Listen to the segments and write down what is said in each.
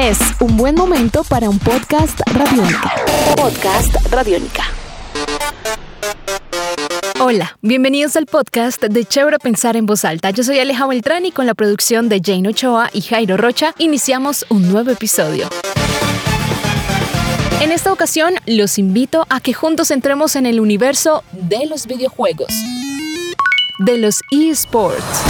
Es un buen momento para un podcast radiónica. Podcast radiónica. Hola, bienvenidos al podcast de Chévere Pensar en Voz Alta. Yo soy Aleja Beltrán y con la producción de Jane Ochoa y Jairo Rocha iniciamos un nuevo episodio. En esta ocasión los invito a que juntos entremos en el universo de los videojuegos, de los eSports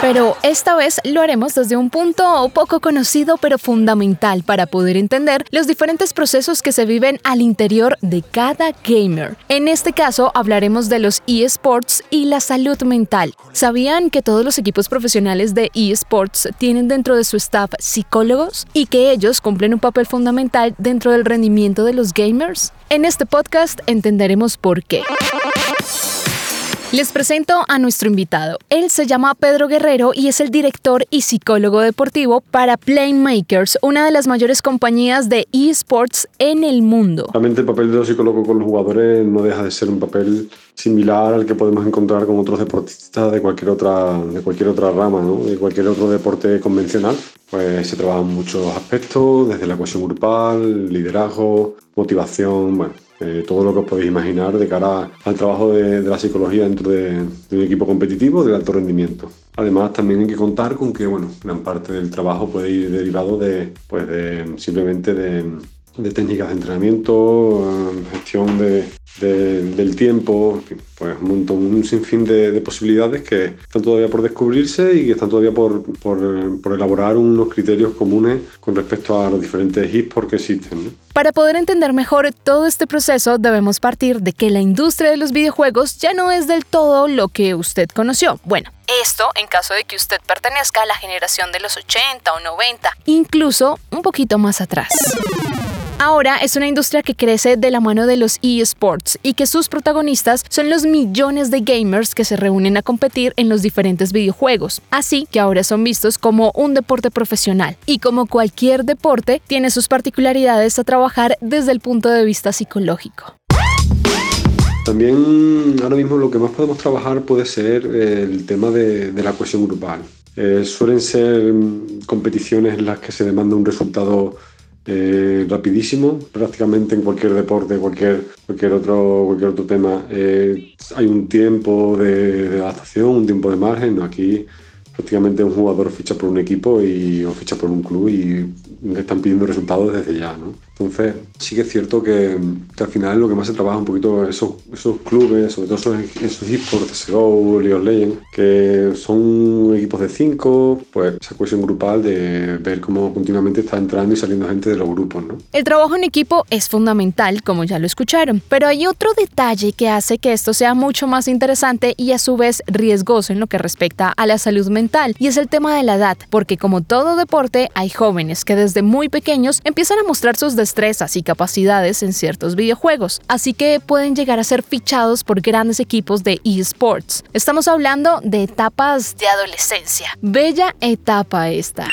pero esta vez lo haremos desde un punto poco conocido pero fundamental para poder entender los diferentes procesos que se viven al interior de cada gamer. En este caso hablaremos de los eSports y la salud mental. ¿Sabían que todos los equipos profesionales de eSports tienen dentro de su staff psicólogos y que ellos cumplen un papel fundamental dentro del rendimiento de los gamers? En este podcast entenderemos por qué. Les presento a nuestro invitado. Él se llama Pedro Guerrero y es el director y psicólogo deportivo para Playmakers, una de las mayores compañías de esports en el mundo. Realmente el papel de los psicólogos con los jugadores no deja de ser un papel similar al que podemos encontrar con otros deportistas de cualquier otra, de cualquier otra rama, ¿no? de cualquier otro deporte convencional. Pues se trabajan muchos aspectos, desde la cohesión grupal, liderazgo, motivación, bueno, eh, todo lo que os podéis imaginar de cara al trabajo de, la psicología dentro de, un equipo competitivo de alto rendimiento. Además, también hay que contar con que, bueno, gran parte del trabajo puede ir derivado de, pues de simplemente de, de técnicas de entrenamiento, eh, gestión de, del tiempo, pues un montón, un sinfín de, posibilidades que están todavía por descubrirse y que están todavía por, por, elaborar unos criterios comunes con respecto a los diferentes esports que existen. Para poder entender mejor todo este proceso debemos partir de que la industria de los videojuegos ya no es del todo lo que usted conoció. Bueno, esto en caso de que usted pertenezca a la generación de los 80 o 90, incluso un poquito más atrás. Ahora es una industria que crece de la mano de los eSports y que sus protagonistas son los millones de gamers que se reúnen a competir en los diferentes videojuegos. Así que ahora son vistos como un deporte profesional y como cualquier deporte tiene sus particularidades a trabajar desde el punto de vista psicológico. También ahora mismo lo que más podemos trabajar puede ser el tema de, la cohesión grupal. Eh, suelen ser competiciones en las que se demanda un resultado eh, rapidísimo, prácticamente en cualquier deporte, cualquier, cualquier, otro, cualquier otro tema. Eh, hay un tiempo de, adaptación, un tiempo de margen. Aquí prácticamente un jugador ficha por un equipo y, o ficha por un club y están pidiendo resultados desde ya. ¿no? Entonces, sí que es cierto que, al final lo que más se trabaja un poquito esos, esos clubes, sobre todo esos, esos esports, CSGO, League of Legends, que son equipos de cinco, pues esa cohesión grupal de ver cómo continuamente está entrando y saliendo gente de los grupos. ¿no? El trabajo en equipo es fundamental, como ya lo escucharon, pero hay otro detalle que hace que esto sea mucho más interesante y a su vez riesgoso en lo que respecta a la salud mental, y es el tema de la edad, porque como todo deporte, hay jóvenes que desde muy pequeños empiezan a mostrar sus destrezas y capacidades en ciertos videojuegos, así que pueden llegar a ser fichados por grandes equipos de eSports. Estamos hablando de etapas de adolescencia. Bella etapa esta.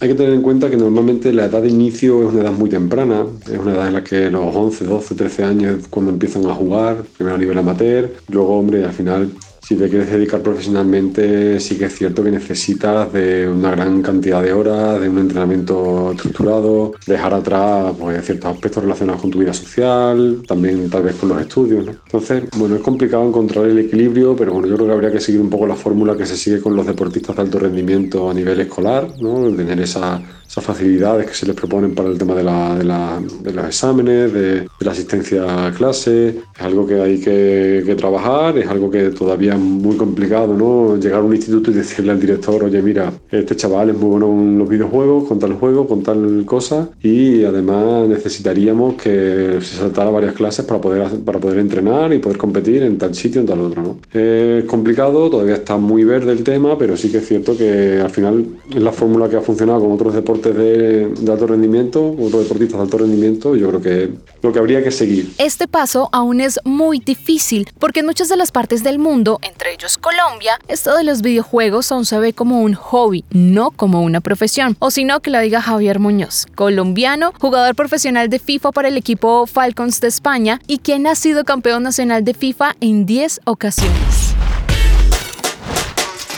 Hay que tener en cuenta que normalmente la edad de inicio es una edad muy temprana, es una edad en la que los 11, 12, 13 años es cuando empiezan a jugar, primero a nivel amateur, luego, hombre, al final si te quieres dedicar profesionalmente, sí que es cierto que necesitas de una gran cantidad de horas, de un entrenamiento estructurado, dejar atrás pues, ciertos aspectos relacionados con tu vida social, también tal vez con los estudios. Entonces, bueno, es complicado encontrar el equilibrio, pero bueno, yo creo que habría que seguir un poco la fórmula que se sigue con los deportistas de alto rendimiento a nivel escolar, ¿no? tener esa esas facilidades que se les proponen para el tema de, la, de, la, los exámenes, de, la asistencia a clase. Es algo que hay que, trabajar, es algo que todavía es muy complicado, ¿no? Llegar a un instituto y decirle al director, oye, mira, este chaval es muy bueno en los videojuegos, con tal juego, con tal cosa, y además necesitaríamos que se saltara varias clases para poder, para poder entrenar y poder competir en tal sitio, en tal otro, ¿no? Es complicado, todavía está muy verde el tema, pero sí que es cierto que al final es la fórmula que ha funcionado con otros deportes de, alto rendimiento, otros deportistas de alto rendimiento, yo creo que lo que habría que seguir. Este paso aún es muy difícil porque en muchas de las partes del mundo, entre ellos Colombia, esto de los videojuegos aún se ve como un hobby, no como una profesión. O si no, que lo diga Javier Muñoz, colombiano, jugador profesional de FIFA para el equipo Falcons de España y quien ha sido campeón nacional de FIFA en 10 ocasiones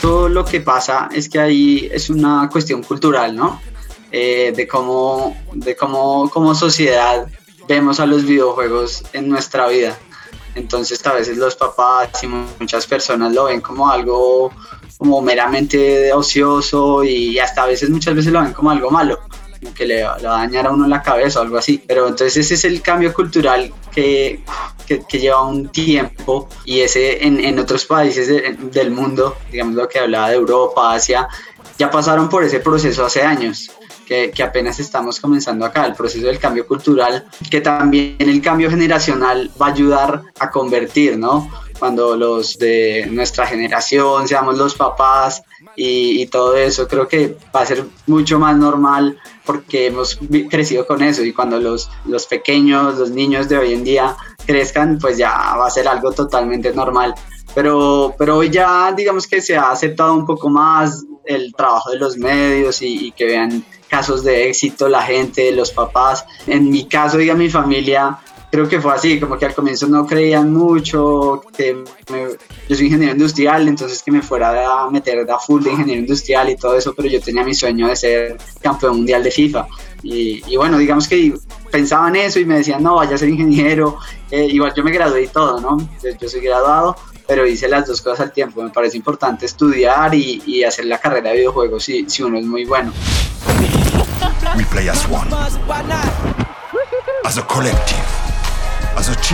todo lo que pasa es que ahí es una cuestión cultural, ¿no? eh, de cómo, de cómo como sociedad vemos a los videojuegos en nuestra vida. Entonces a veces los papás y muchas personas lo ven como algo como meramente ocioso y hasta a veces muchas veces lo ven como algo malo, como que le, va a dañar a uno la cabeza o algo así. Pero entonces ese es el cambio cultural que, que, lleva un tiempo y ese en, en otros países del mundo, digamos lo que hablaba de Europa, Asia, ya pasaron por ese proceso hace años que, apenas estamos comenzando acá, el proceso del cambio cultural, que también el cambio generacional va a ayudar a convertir, ¿no? Cuando los de nuestra generación, seamos los papás y, todo eso, creo que va a ser mucho más normal porque hemos crecido con eso y cuando los, los pequeños, los niños de hoy en día crezcan, pues ya va a ser algo totalmente normal. Pero, pero hoy ya digamos que se ha aceptado un poco más el trabajo de los medios y, que vean casos de éxito la gente, los papás. En mi caso y a mi familia, creo que fue así, como que al comienzo no creían mucho, que yo soy ingeniero industrial, entonces que me fuera a meter a full de ingeniero industrial y todo eso, pero yo tenía mi sueño de ser campeón mundial de FIFA. Y, bueno, digamos que pensaban eso y me decían, no, vaya a ser ingeniero. Eh, igual yo me gradué y todo, ¿no? yo soy graduado, pero hice las dos cosas al tiempo. Me parece importante estudiar y, y hacer la carrera de videojuegos si, si uno es muy bueno. We play as one. As a collective.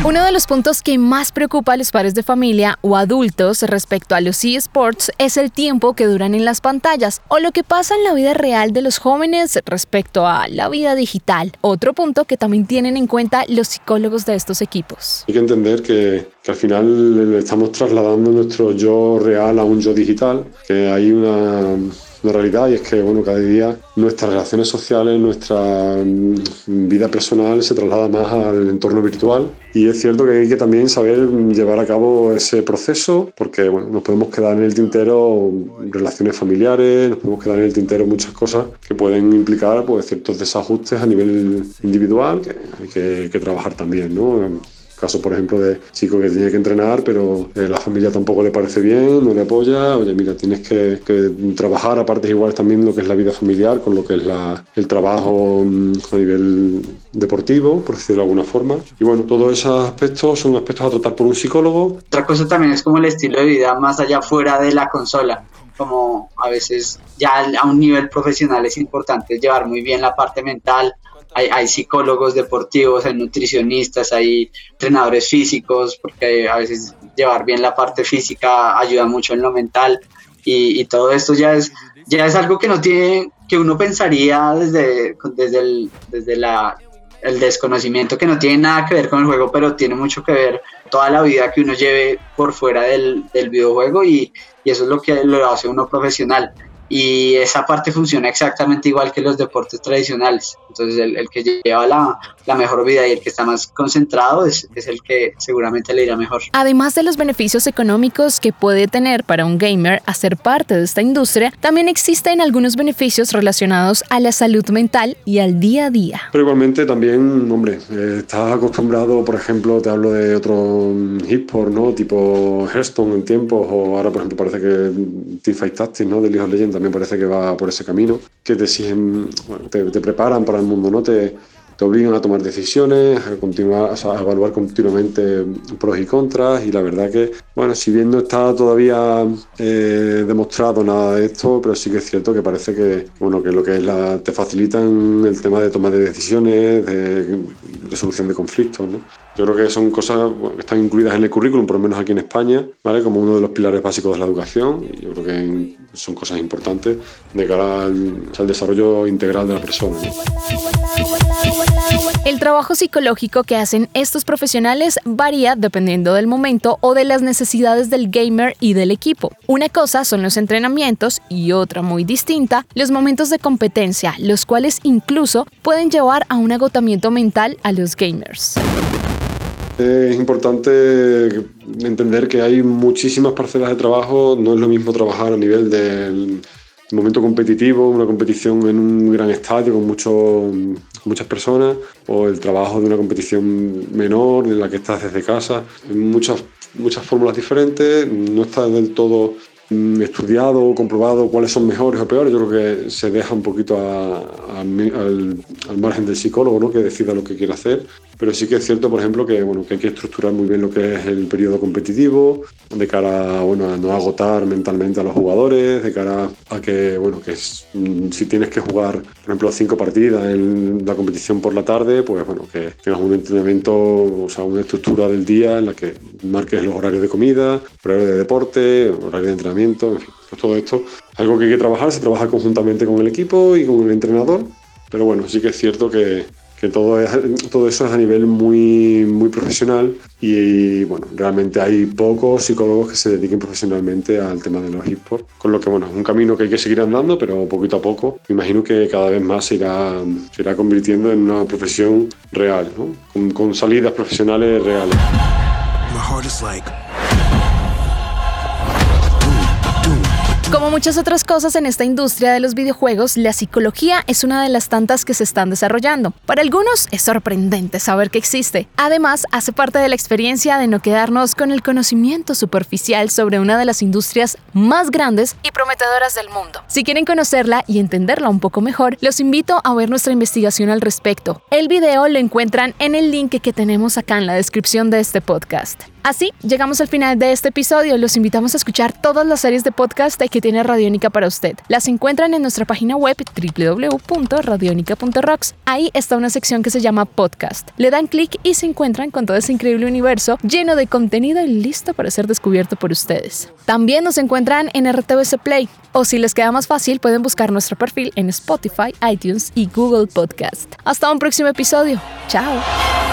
Uno de los puntos que más preocupa a los padres de familia o adultos respecto a los eSports es el tiempo que duran en las pantallas o lo que pasa en la vida real de los jóvenes respecto a la vida digital. Otro punto que también tienen en cuenta los psicólogos de estos equipos. Hay que entender que, que al final le estamos trasladando nuestro yo real a un yo digital, que hay una la realidad y es que bueno, cada día nuestras relaciones sociales, nuestra mm, vida personal se traslada más al entorno virtual y es cierto que hay que también saber llevar a cabo ese proceso porque bueno, nos podemos quedar en el tintero relaciones familiares, nos podemos quedar en el tintero muchas cosas que pueden implicar pues, ciertos desajustes a nivel individual que hay que, que trabajar también. ¿no? Caso, por ejemplo, de chico que tiene que entrenar, pero eh, la familia tampoco le parece bien, no le apoya. Oye, mira, tienes que, trabajar a partes iguales también lo que es la vida familiar, con lo que es la, el trabajo mm, a nivel deportivo, por decirlo de alguna forma. Y bueno, todos esos aspectos son aspectos a tratar por un psicólogo. Otra cosa también es como el estilo de vida más allá fuera de la consola como a veces ya a un nivel profesional es importante llevar muy bien la parte mental, hay, psicólogos deportivos, hay nutricionistas, hay entrenadores físicos, porque a veces llevar bien la parte física ayuda mucho en lo mental. Y, todo esto ya es, ya es algo que no tiene, que uno pensaría desde, desde, el, desde la, el desconocimiento que no tiene nada que ver con el juego, pero tiene mucho que ver toda la vida que uno lleve por fuera del, del videojuego y, y, eso es lo que lo hace uno profesional y esa parte funciona exactamente igual que los deportes tradicionales. Entonces el, el que lleva la, la, mejor vida y el que está más concentrado es, es, el que seguramente le irá mejor. Además de los beneficios económicos que puede tener para un gamer hacer parte de esta industria, también existen algunos beneficios relacionados a la salud mental y al día a día. Pero igualmente también, hombre, eh, estás acostumbrado, por ejemplo, te hablo de otro hip-hop, ¿no? Tipo Hearthstone en tiempos, o ahora, por ejemplo, parece que Teamfight Tactics, ¿no? De League of Legends también parece que va por ese camino, que te exigen, te, preparan para el mundo, ¿no? Te, te obligan a tomar decisiones, a continuar, a evaluar continuamente pros y contras y la verdad que, bueno, si bien no está todavía eh, demostrado nada de esto, pero sí que es cierto que parece que, bueno, que lo que es la, te facilitan el tema de toma de decisiones, de resolución de conflictos. Yo creo que son cosas que están incluidas en el currículum, por lo menos aquí en España, ¿vale? como uno de los pilares básicos de la educación. Yo creo que son cosas importantes de cara al, desarrollo integral de la persona. El trabajo psicológico que hacen estos profesionales varía dependiendo del momento o de las necesidades del gamer y del equipo. Una cosa son los entrenamientos y otra muy distinta, los momentos de competencia, los cuales incluso pueden llevar a un agotamiento mental a los gamers. Es importante entender que hay muchísimas parcelas de trabajo, no es lo mismo trabajar a nivel del momento competitivo, una competición en un gran estadio con, muchas personas, o el trabajo de una competición menor en la que estás desde casa. Muchas, muchas fórmulas diferentes, no está del todo mm, estudiado comprobado cuáles son mejores o peores. Yo creo que se deja un poquito al, margen del psicólogo ¿no? que decida lo que quiere hacer. Pero sí que es cierto, por ejemplo, que, bueno, que hay que estructurar muy bien lo que es el periodo competitivo, de cara bueno, a no agotar mentalmente a los jugadores, de cara a que, bueno, que mm, si tienes que jugar, por ejemplo, cinco partidas en la competición por la tarde, pues bueno, que tengas un entrenamiento, o sea, una estructura del día en la que marques los horarios de comida, horarios de deporte, horarios de entrenamiento, en fin, pues todo esto, algo que hay que trabajar, se trabaja conjuntamente con el equipo y con el entrenador, pero bueno, sí que es cierto que que todo, todo eso es a nivel muy, muy profesional y, bueno, realmente hay pocos psicólogos que se dediquen profesionalmente al tema de los esports, con lo que bueno, es un camino que hay que seguir andando, pero poquito a poco, me imagino que cada vez más se irá, se irá convirtiendo en una profesión real, ¿no? con, con salidas profesionales reales. Como muchas otras cosas en esta industria de los videojuegos, la psicología es una de las tantas que se están desarrollando. Para algunos es sorprendente saber que existe. Además, hace parte de la experiencia de no quedarnos con el conocimiento superficial sobre una de las industrias más grandes y prometedoras del mundo. Si quieren conocerla y entenderla un poco mejor, los invito a ver nuestra investigación al respecto. El video lo encuentran en el link que tenemos acá en la descripción de este podcast. Así, llegamos al final de este episodio. Los invitamos a escuchar todas las series de podcast que Radiónica para usted. Las encuentran en nuestra página web www.radionica.rocks. Ahí está una sección que se llama podcast. Le dan clic y se encuentran con todo ese increíble universo lleno de contenido y listo para ser descubierto por ustedes. También nos encuentran en RTVC Play. O si les queda más fácil, pueden buscar nuestro perfil en Spotify, iTunes y Google Podcast. Hasta un próximo episodio. Chao.